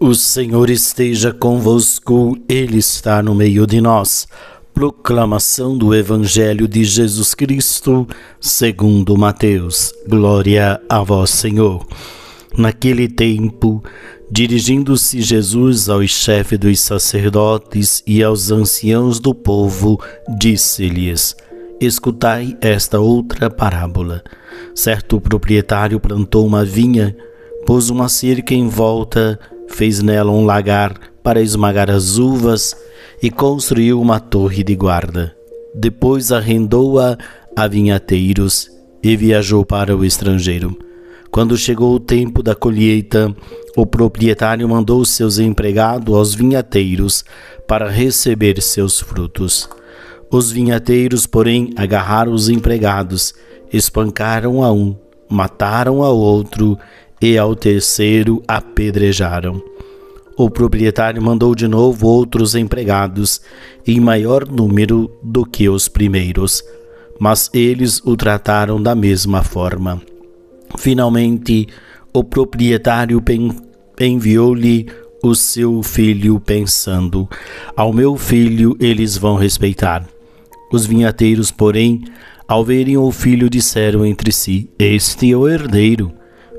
O Senhor esteja convosco, Ele está no meio de nós. Proclamação do Evangelho de Jesus Cristo, segundo Mateus. Glória a vós, Senhor. Naquele tempo, dirigindo-se Jesus aos chefes dos sacerdotes e aos anciãos do povo, disse-lhes: Escutai esta outra parábola. Certo proprietário plantou uma vinha, pôs uma cerca em volta fez nela um lagar para esmagar as uvas e construiu uma torre de guarda. Depois arrendou-a a vinhateiros e viajou para o estrangeiro. Quando chegou o tempo da colheita, o proprietário mandou seus empregados aos vinhateiros para receber seus frutos. Os vinhateiros, porém, agarraram os empregados, espancaram a um, mataram ao outro e ao terceiro apedrejaram. O proprietário mandou de novo outros empregados, em maior número do que os primeiros, mas eles o trataram da mesma forma. Finalmente, o proprietário enviou-lhe o seu filho, pensando: Ao meu filho eles vão respeitar. Os vinhateiros, porém, ao verem o filho, disseram entre si: Este é o herdeiro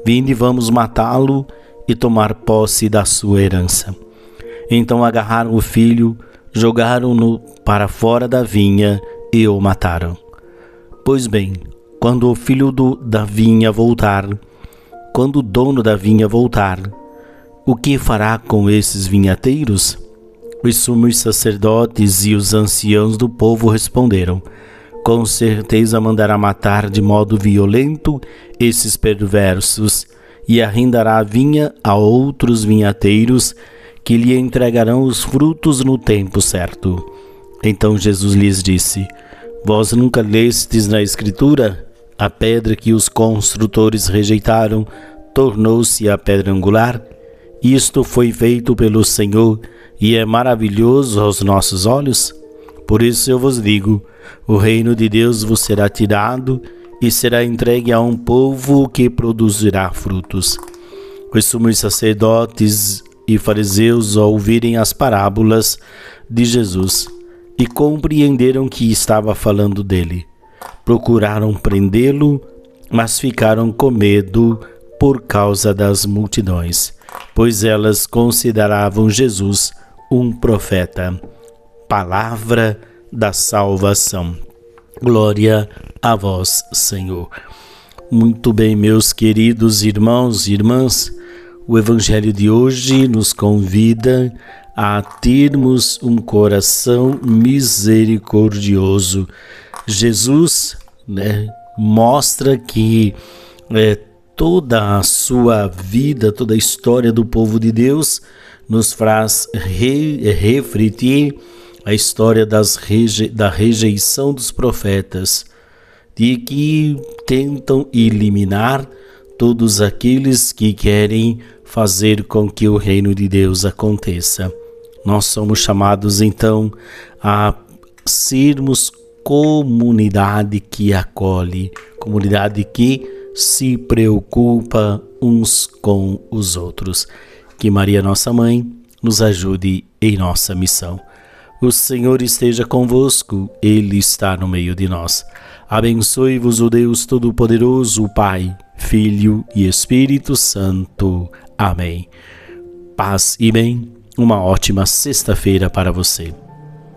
Vinde, vamos matá-lo e tomar posse da sua herança. Então agarraram o filho, jogaram-no para fora da vinha e o mataram. Pois bem, quando o filho do, da vinha voltar, quando o dono da vinha voltar, o que fará com esses vinhateiros? Os sumos sacerdotes e os anciãos do povo responderam: com certeza mandará matar de modo violento esses perversos e arrendará a vinha a outros vinhateiros que lhe entregarão os frutos no tempo certo. Então Jesus lhes disse: Vós nunca lestes na Escritura? A pedra que os construtores rejeitaram tornou-se a pedra angular? Isto foi feito pelo Senhor e é maravilhoso aos nossos olhos? Por isso eu vos digo: o reino de Deus vos será tirado e será entregue a um povo que produzirá frutos. Os sumos sacerdotes e fariseus, ao ouvirem as parábolas de Jesus e compreenderam que estava falando dele, procuraram prendê-lo, mas ficaram com medo por causa das multidões, pois elas consideravam Jesus um profeta palavra da salvação. Glória a vós, Senhor. Muito bem, meus queridos irmãos e irmãs, o Evangelho de hoje nos convida a termos um coração misericordioso. Jesus né, mostra que é, toda a sua vida, toda a história do povo de Deus nos faz re, refletir a história reje da rejeição dos profetas, de que tentam eliminar todos aqueles que querem fazer com que o reino de Deus aconteça. Nós somos chamados então a sermos comunidade que acolhe, comunidade que se preocupa uns com os outros. Que Maria, nossa mãe, nos ajude em nossa missão. O Senhor esteja convosco, Ele está no meio de nós. Abençoe-vos o Deus Todo-Poderoso, Pai, Filho e Espírito Santo. Amém. Paz e bem, uma ótima sexta-feira para você.